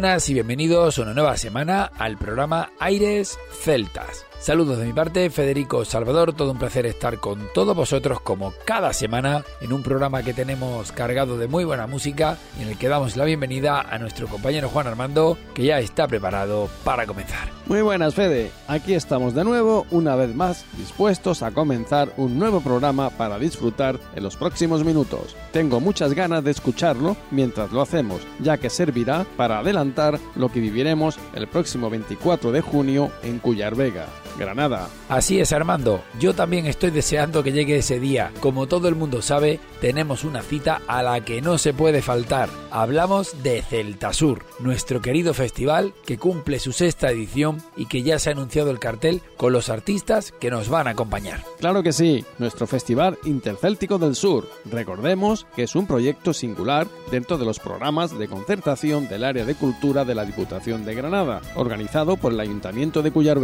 Buenas y bienvenidos una nueva semana al programa Aires Celtas. Saludos de mi parte, Federico Salvador, todo un placer estar con todos vosotros como cada semana en un programa que tenemos cargado de muy buena música y en el que damos la bienvenida a nuestro compañero Juan Armando que ya está preparado para comenzar. Muy buenas Fede, aquí estamos de nuevo, una vez más, dispuestos a comenzar un nuevo programa para disfrutar en los próximos minutos. Tengo muchas ganas de escucharlo mientras lo hacemos, ya que servirá para adelantar lo que viviremos el próximo 24 de junio en Cuyar Vega. Granada. Así es, Armando. Yo también estoy deseando que llegue ese día. Como todo el mundo sabe, tenemos una cita a la que no se puede faltar. Hablamos de Celtasur, nuestro querido festival que cumple su sexta edición y que ya se ha anunciado el cartel con los artistas que nos van a acompañar. Claro que sí, nuestro Festival Intercéltico del Sur. Recordemos que es un proyecto singular dentro de los programas de concertación del área de cultura de la Diputación de Granada, organizado por el Ayuntamiento de Cuyar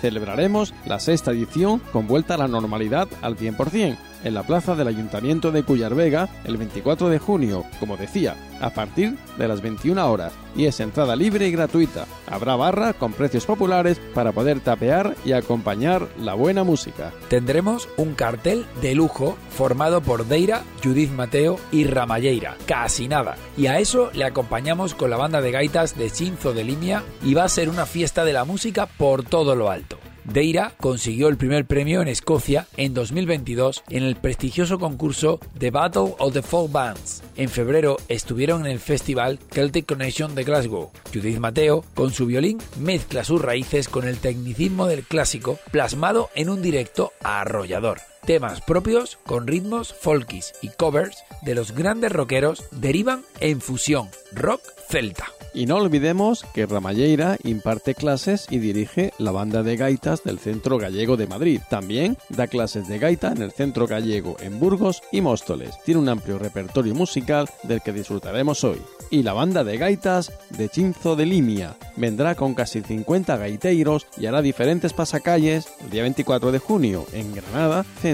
Celebraremos la sexta edición con vuelta a la normalidad al 100% en la plaza del Ayuntamiento de Cuyar Vega el 24 de junio, como decía, a partir de las 21 horas y es entrada libre y gratuita. Habrá barra con precios populares para poder tapear y acompañar la buena música. Tendremos un cartel de lujo formado por Deira, Judith Mateo y Ramalleira, casi nada. Y a eso le acompañamos con la banda de gaitas de Chinzo de Limia y va a ser una fiesta de la música por todo lo alto. Deira consiguió el primer premio en Escocia en 2022 en el prestigioso concurso The Battle of the Folk Bands. En febrero estuvieron en el festival Celtic Connection de Glasgow. Judith Mateo, con su violín, mezcla sus raíces con el tecnicismo del clásico plasmado en un directo arrollador. Temas propios con ritmos folkis y covers de los grandes rockeros derivan en fusión rock celta. Y no olvidemos que Ramalleira imparte clases y dirige la banda de gaitas del Centro Gallego de Madrid. También da clases de gaita en el Centro Gallego en Burgos y Móstoles. Tiene un amplio repertorio musical del que disfrutaremos hoy. Y la banda de gaitas de Chinzo de Limia vendrá con casi 50 gaiteiros y hará diferentes pasacalles el día 24 de junio en Granada, centro,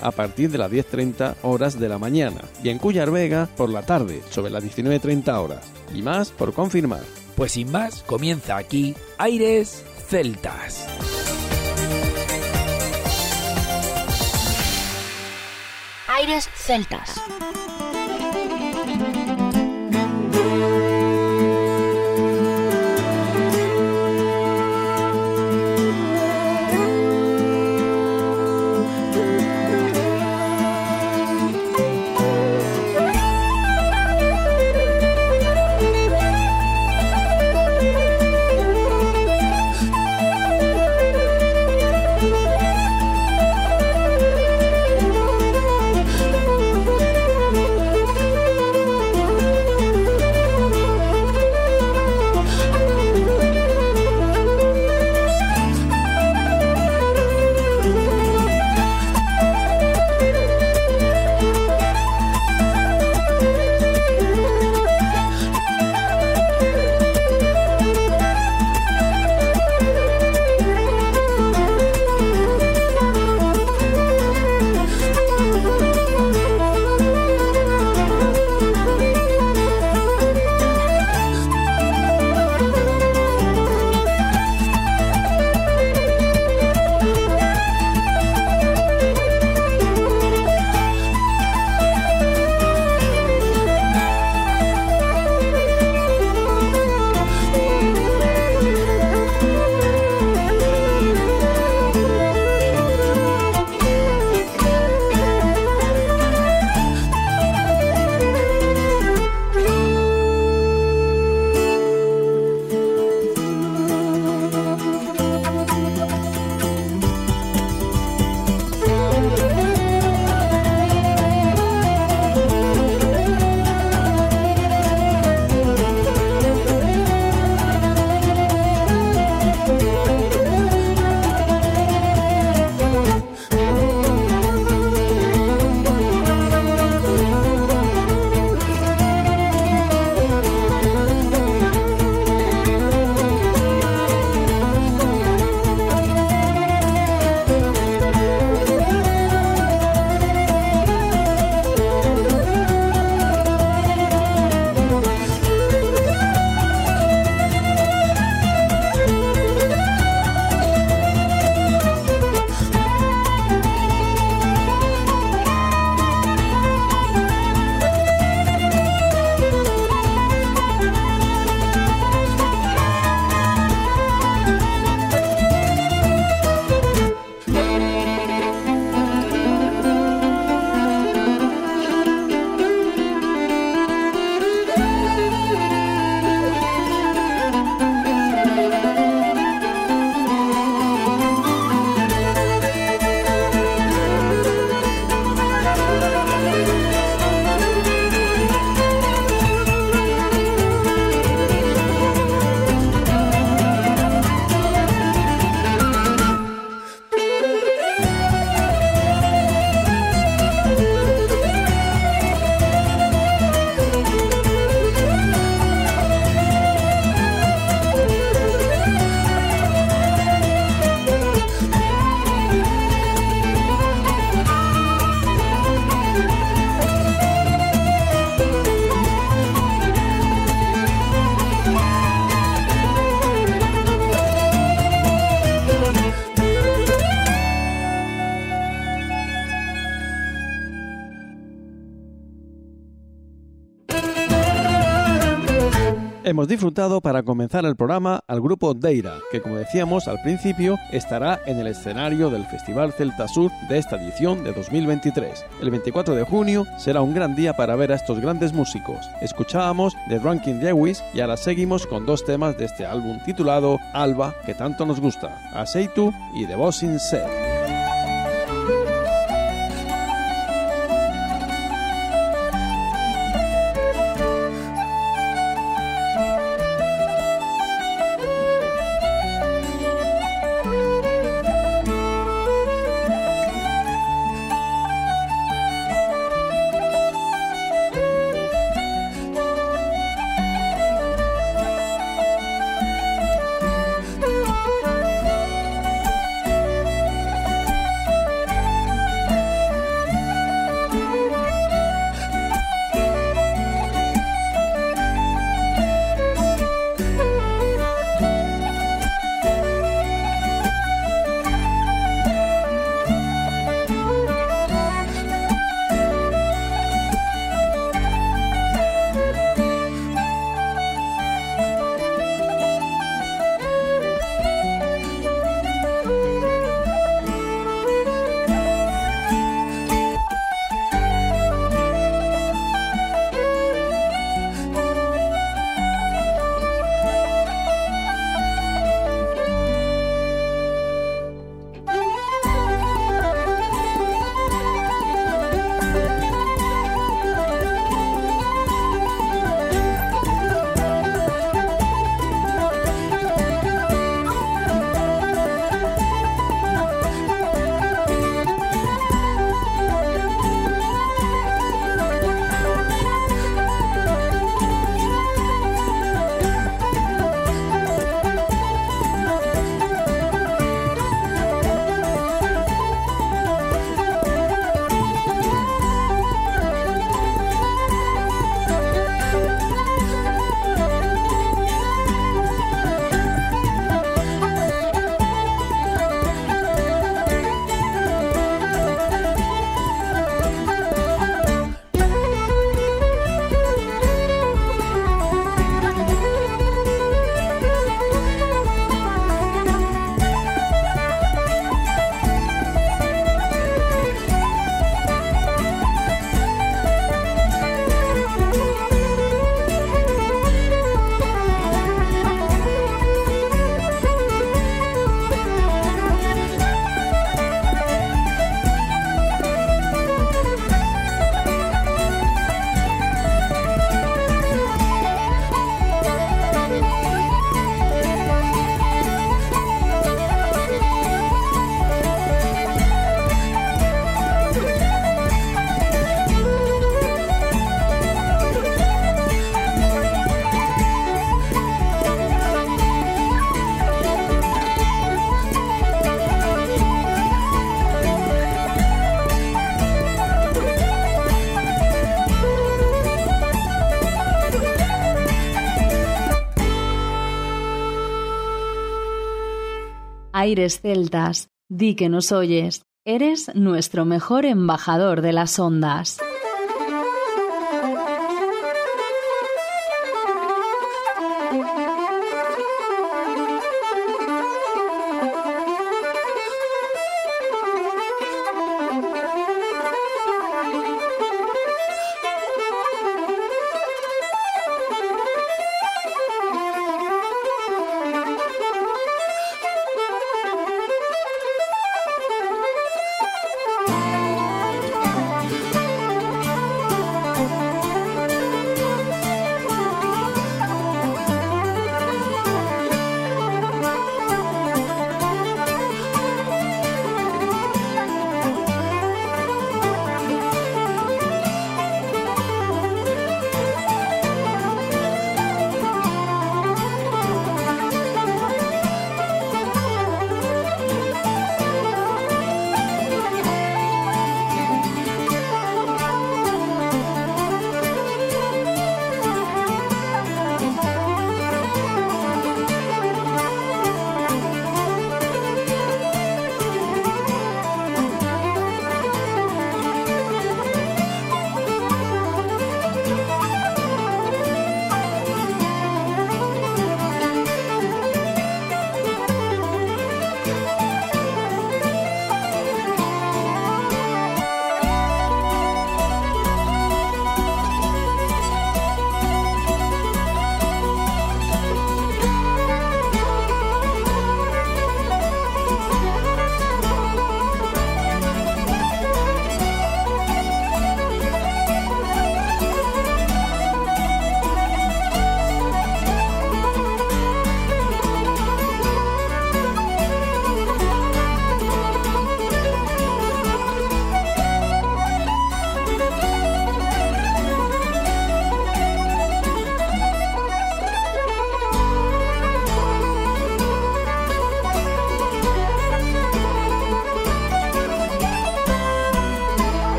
a partir de las 10.30 horas de la mañana y en Cuyar Vega por la tarde, sobre las 19.30 horas. Y más por confirmar. Pues sin más, comienza aquí Aires Celtas. Aires Celtas. Disfrutado para comenzar el programa al grupo Deira, que como decíamos al principio estará en el escenario del Festival Celta Sur de esta edición de 2023. El 24 de junio será un gran día para ver a estos grandes músicos. Escuchábamos The Drunken Lewis y ahora seguimos con dos temas de este álbum titulado Alba, que tanto nos gusta, Aceitu y The Boss in Set. Aires celtas, di que nos oyes, eres nuestro mejor embajador de las ondas.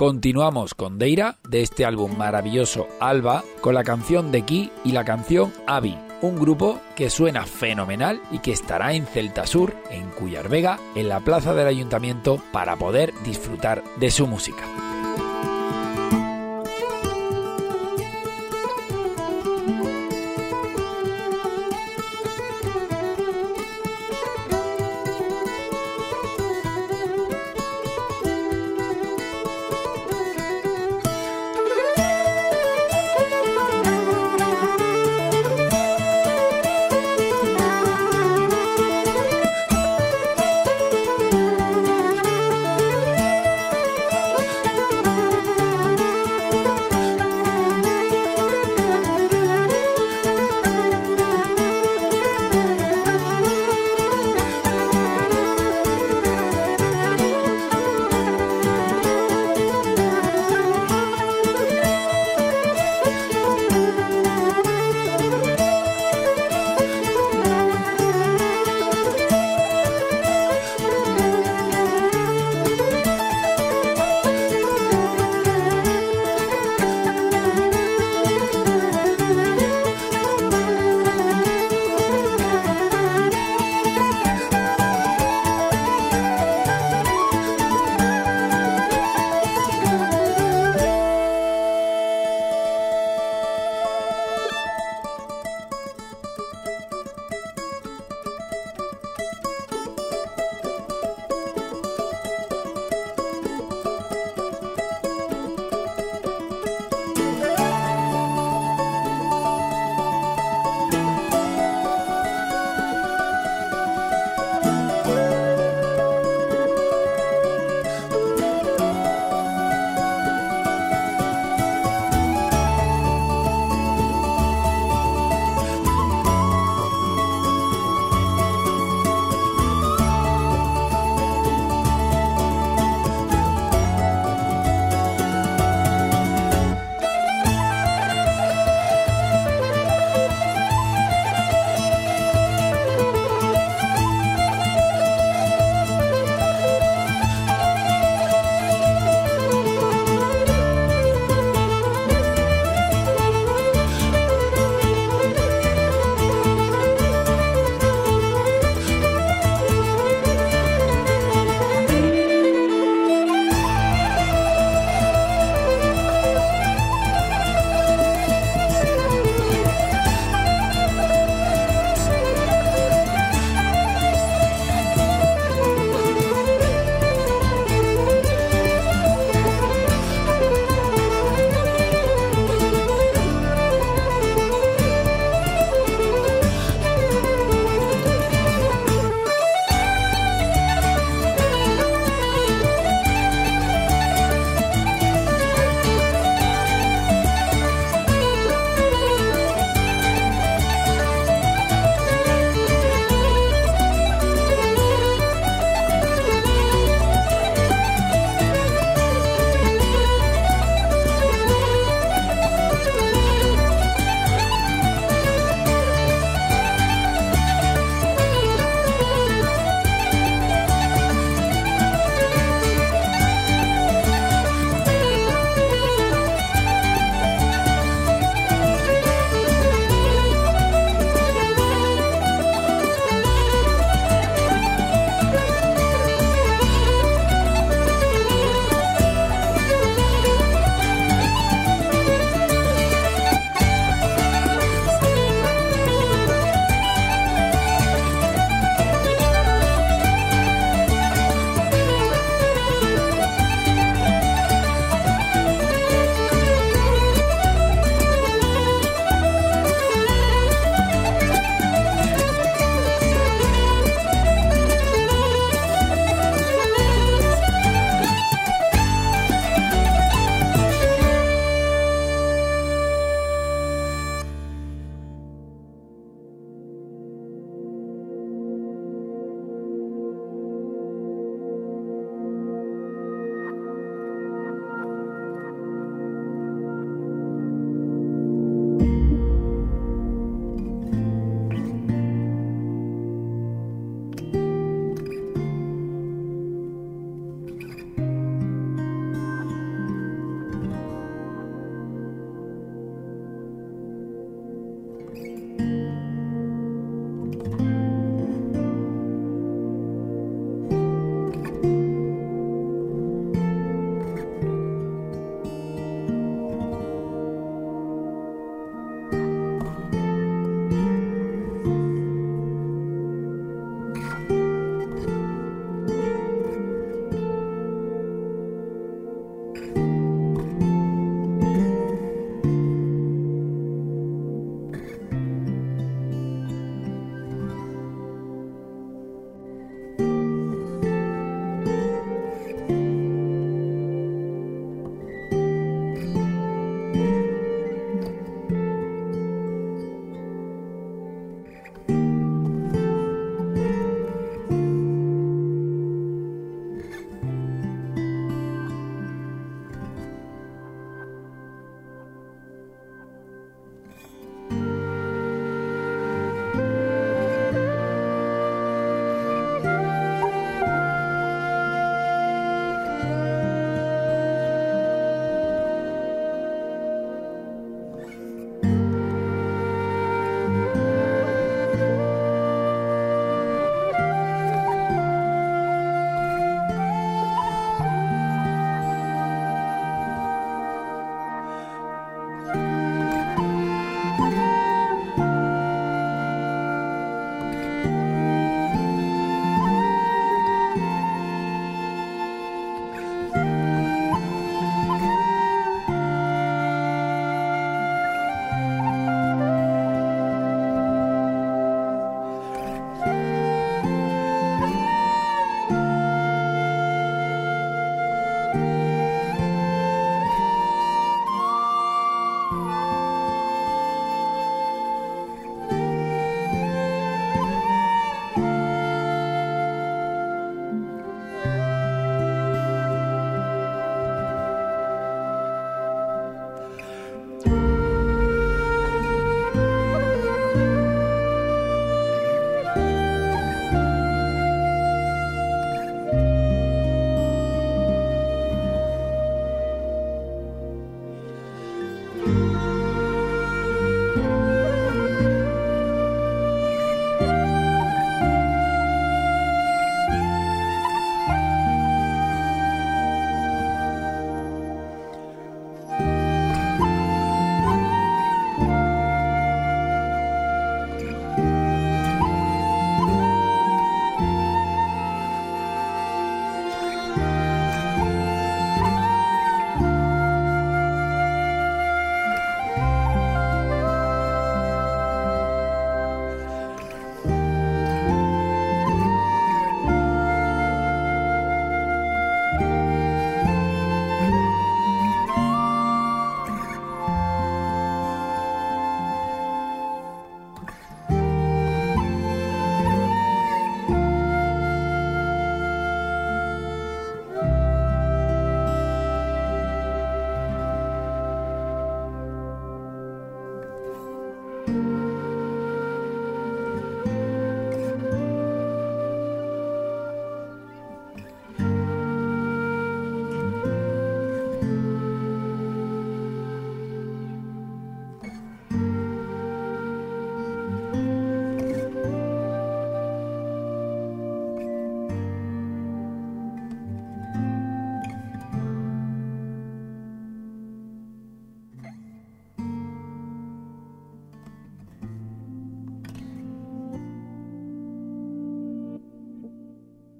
Continuamos con Deira de este álbum maravilloso Alba con la canción de Ki y la canción Avi, un grupo que suena fenomenal y que estará en Celta Sur, en Cuyar Vega, en la plaza del ayuntamiento para poder disfrutar de su música.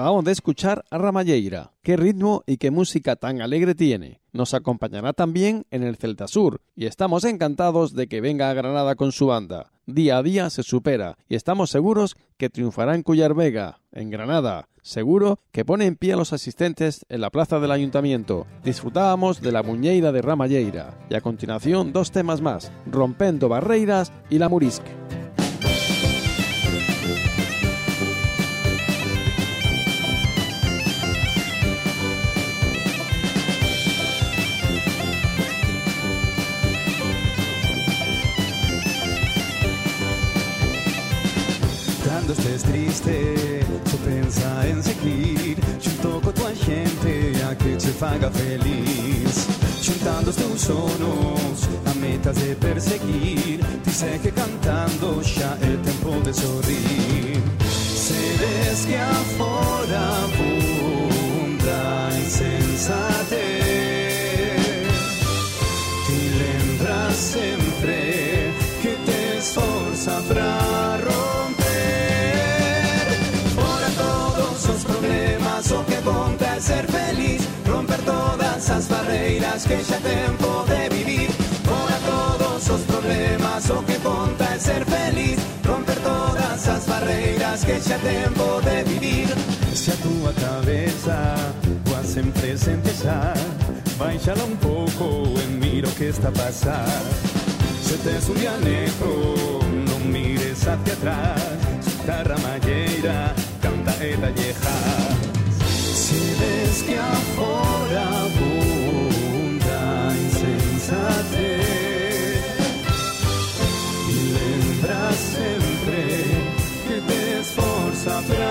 Acabamos de escuchar a Ramalleira. Qué ritmo y qué música tan alegre tiene. Nos acompañará también en el Celta Sur y estamos encantados de que venga a Granada con su banda. Día a día se supera y estamos seguros que triunfará en Cuyar Vega, en Granada. Seguro que pone en pie a los asistentes en la plaza del ayuntamiento. Disfrutábamos de la muñeira de Ramalleira y a continuación dos temas más, Rompendo Barreiras y La Murisque. Estés triste, tu pensa en seguir junto con tu gente a que te faga feliz. Juntando tus sonos a metas de perseguir, dice que cantando ya el tiempo de sorrir. Seres que afora abunda insensatez, todas esas barreiras que xa tempo de vivir. Fora todos los problemas, o que ponta es ser feliz. Romper todas esas barreiras que xa tempo de vivir. Si a tu cabeza coa sempre presente xa. Baixala un poco e mira que está a pasar. Se te tes un día negro, non mires hacia atrás. Guitarra malleira, canta e talleja. Si ves que afuera abunda insensatez. Y lembra siempre que te esforza para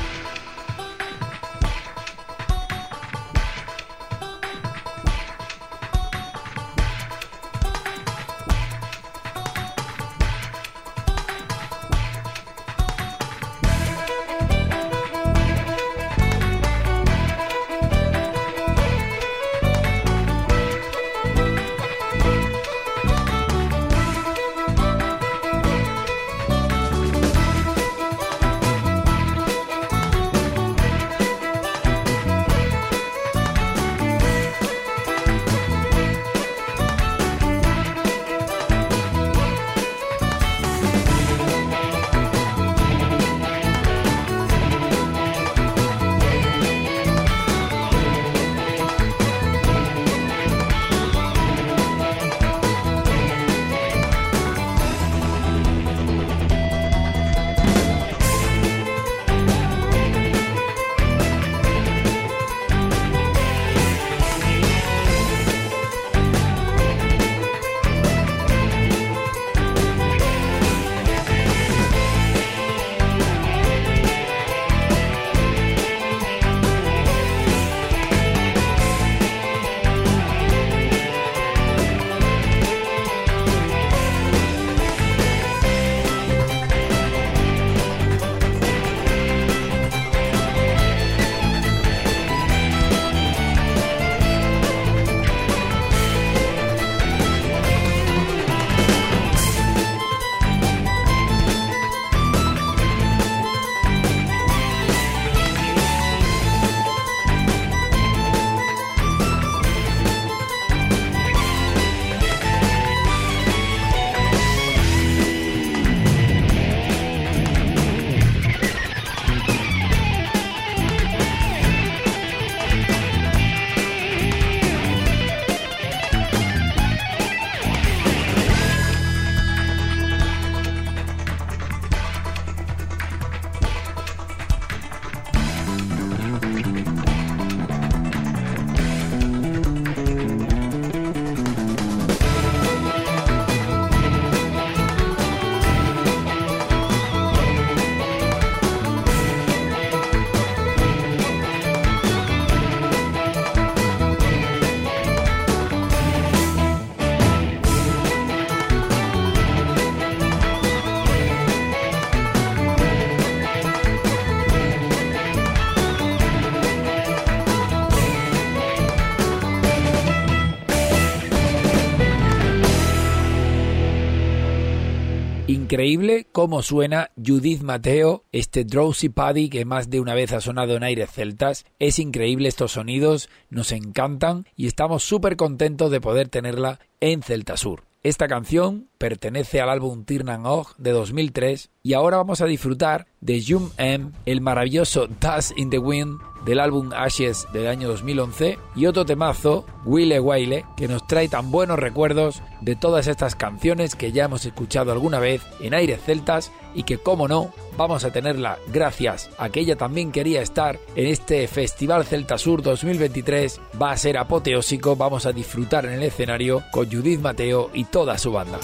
Increíble cómo suena Judith Mateo, este Drowsy Paddy que más de una vez ha sonado en aires celtas. Es increíble estos sonidos, nos encantan y estamos súper contentos de poder tenerla en Celta Sur. Esta canción pertenece al álbum Tirnan Og de 2003 y ahora vamos a disfrutar de Jum M, el maravilloso Dust in the Wind del álbum Ashes del año 2011 y otro temazo, Wile Wile, que nos trae tan buenos recuerdos de todas estas canciones que ya hemos escuchado alguna vez en aires celtas y que como no vamos a tenerla gracias a que ella también quería estar en este Festival Celta Sur 2023 va a ser apoteósico, vamos a disfrutar en el escenario con Judith Mateo y toda su banda.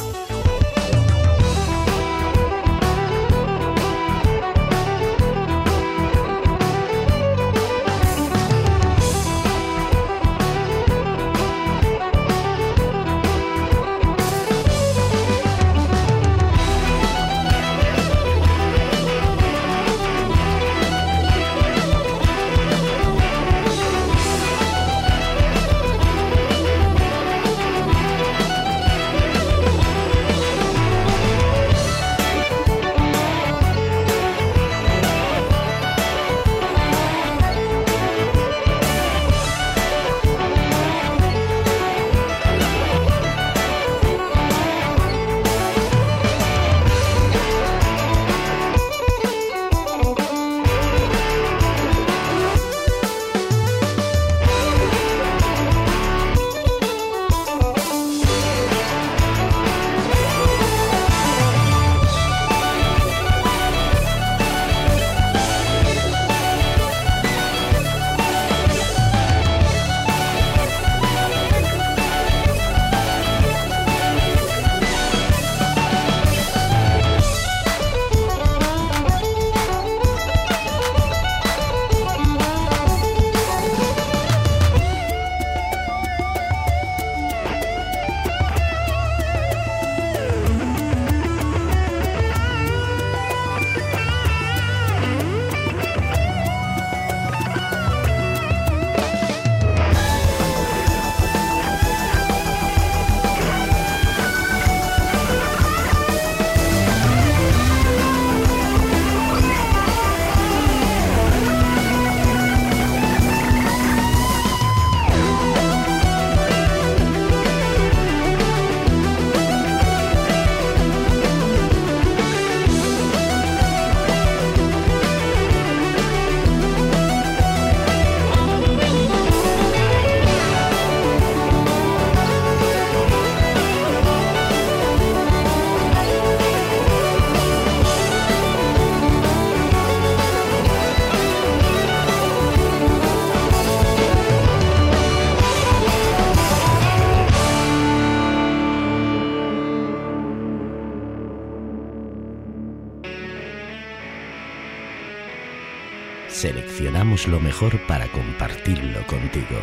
Mejor para compartirlo contigo.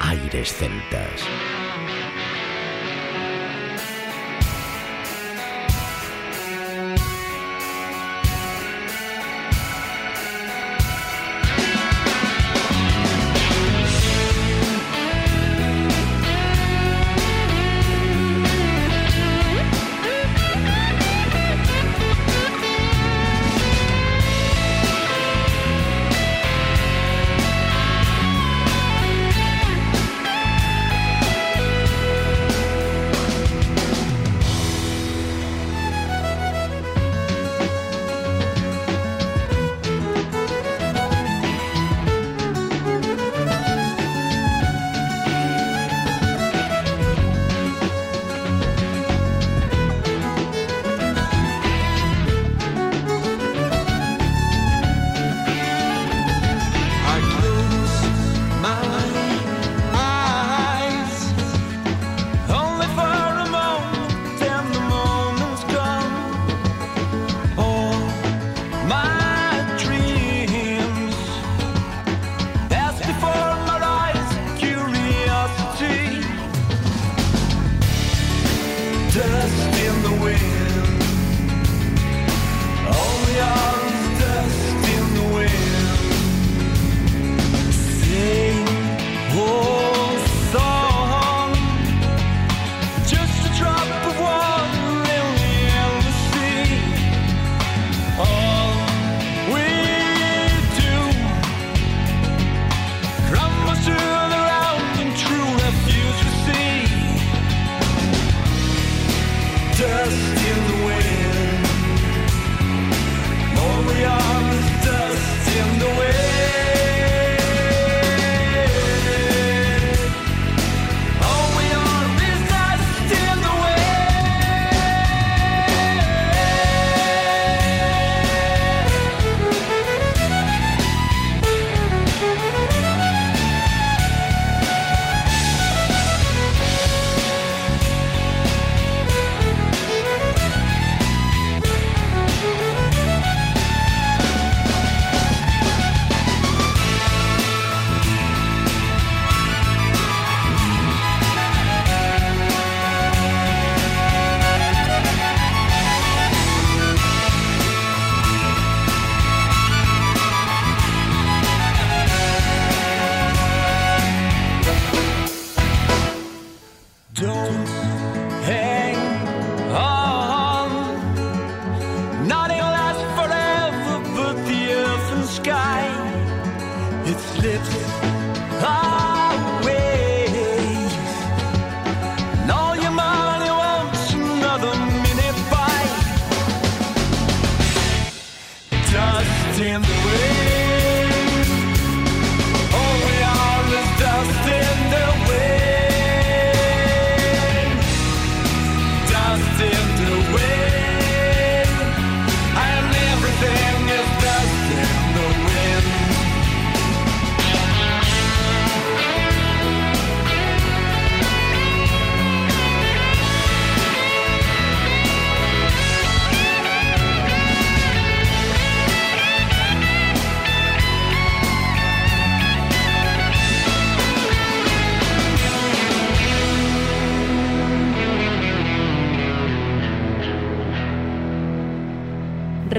Aires Celtas.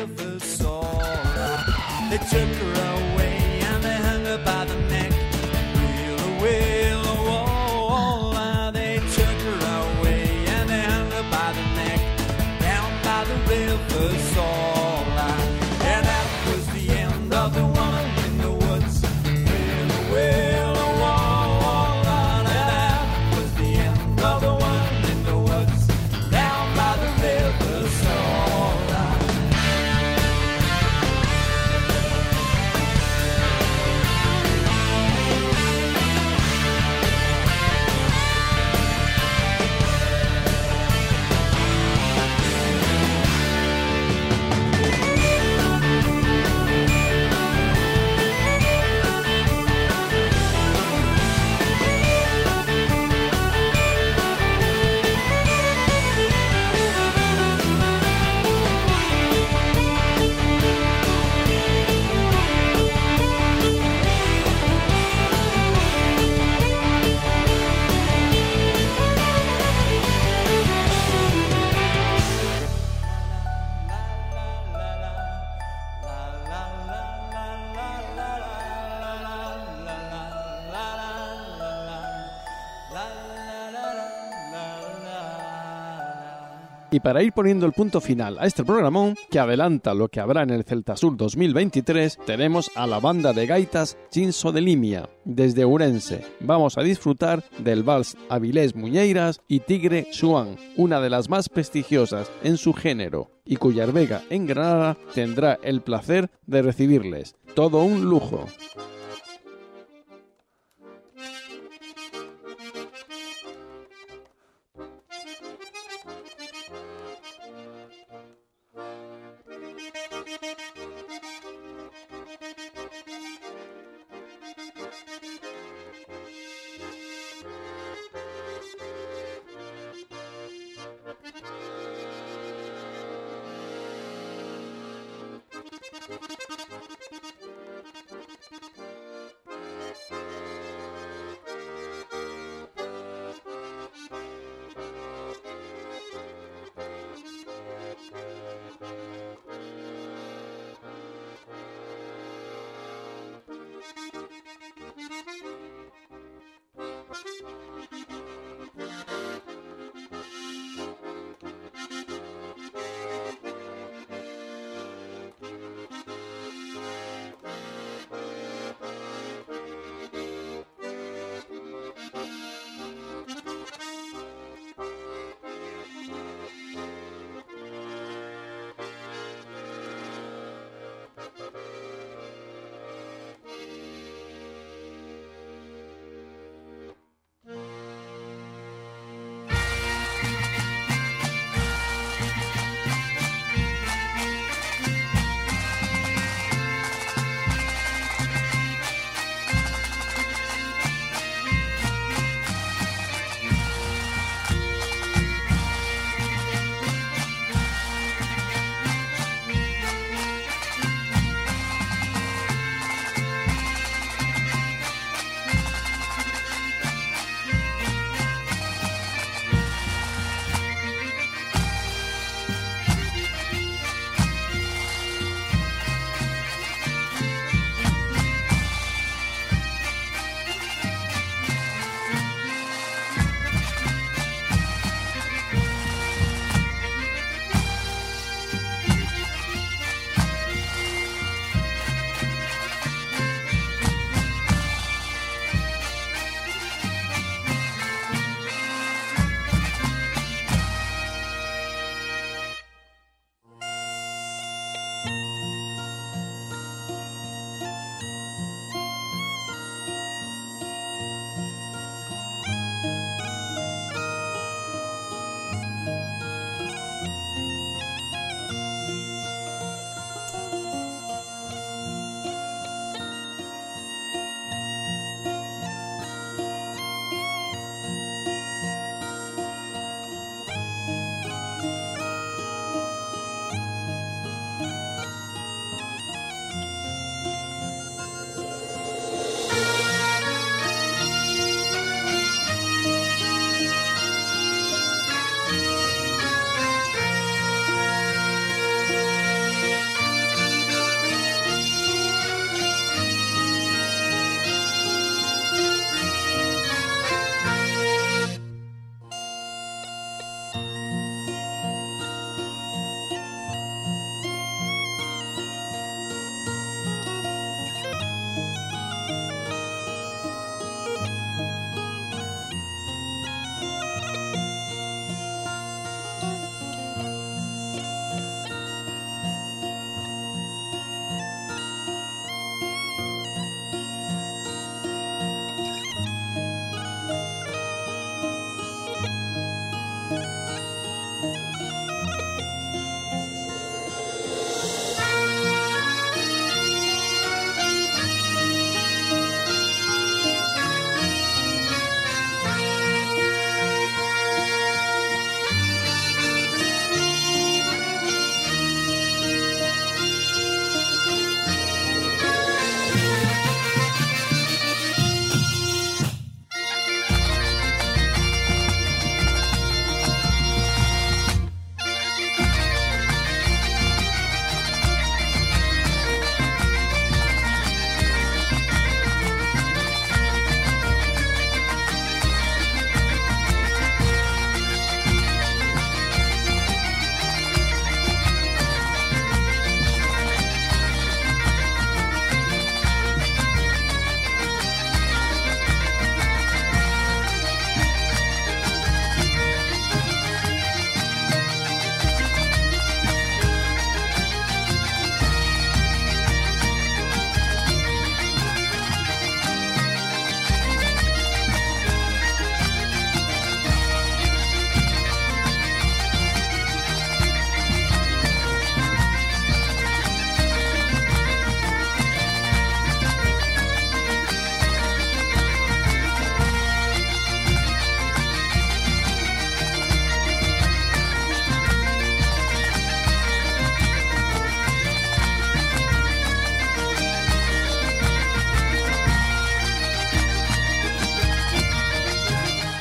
river song. it took her. Para ir poniendo el punto final a este programón, que adelanta lo que habrá en el Celtasur 2023, tenemos a la banda de gaitas Chinso de Limia, desde Urense. Vamos a disfrutar del vals Avilés Muñeiras y Tigre Suán, una de las más prestigiosas en su género, y cuya Vega en Granada tendrá el placer de recibirles. Todo un lujo.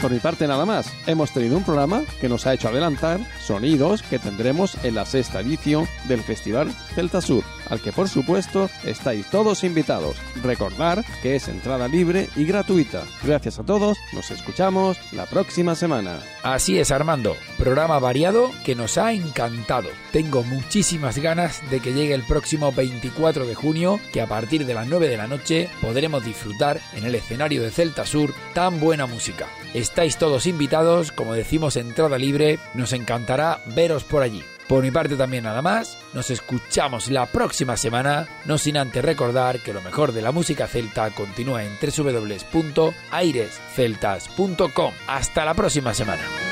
Por mi parte nada más, hemos tenido un programa que nos ha hecho adelantar sonidos que tendremos en la sexta edición del Festival Celta Sur, al que por supuesto estáis todos invitados. Recordar que es entrada libre y gratuita. Gracias a todos, nos escuchamos la próxima semana. Así es Armando, programa variado que nos ha encantado. Tengo muchísimas ganas de que llegue el próximo 24 de junio, que a partir de las 9 de la noche podremos disfrutar en el escenario de Celta Sur tan buena música. Estáis todos invitados, como decimos, entrada libre, nos encantará veros por allí. Por mi parte también nada más, nos escuchamos la próxima semana, no sin antes recordar que lo mejor de la música celta continúa en www.airesceltas.com. Hasta la próxima semana.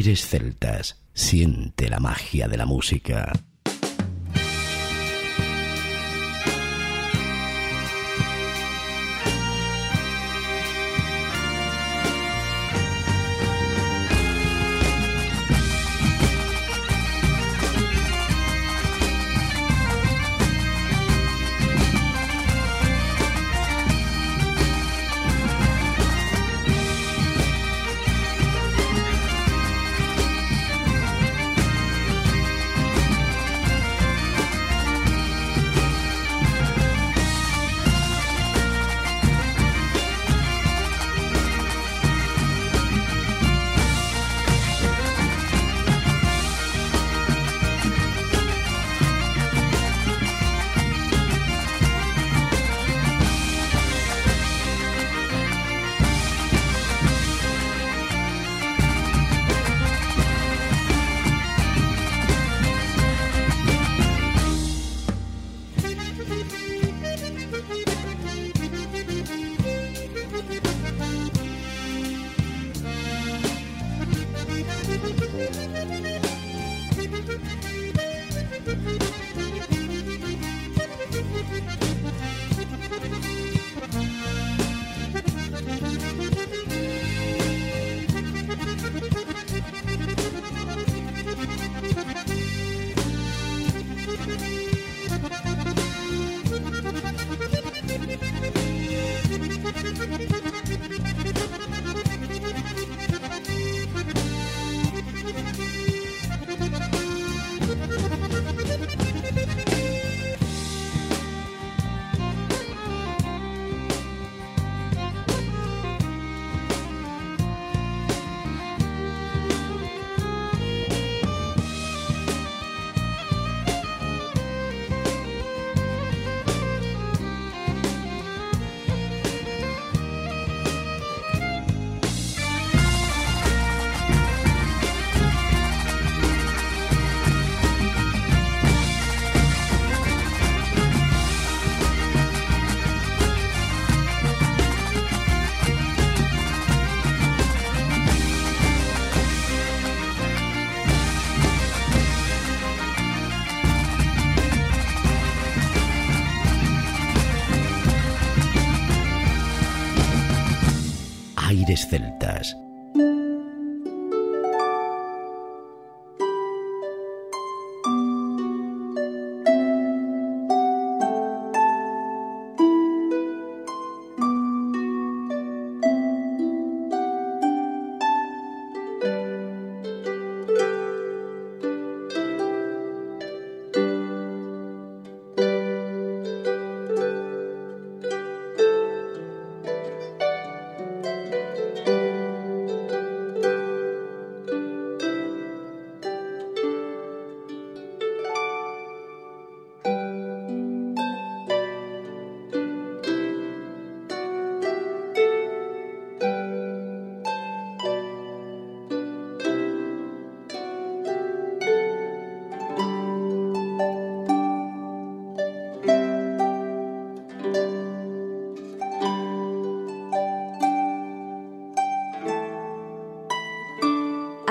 Aires celtas, siente la magia de la música.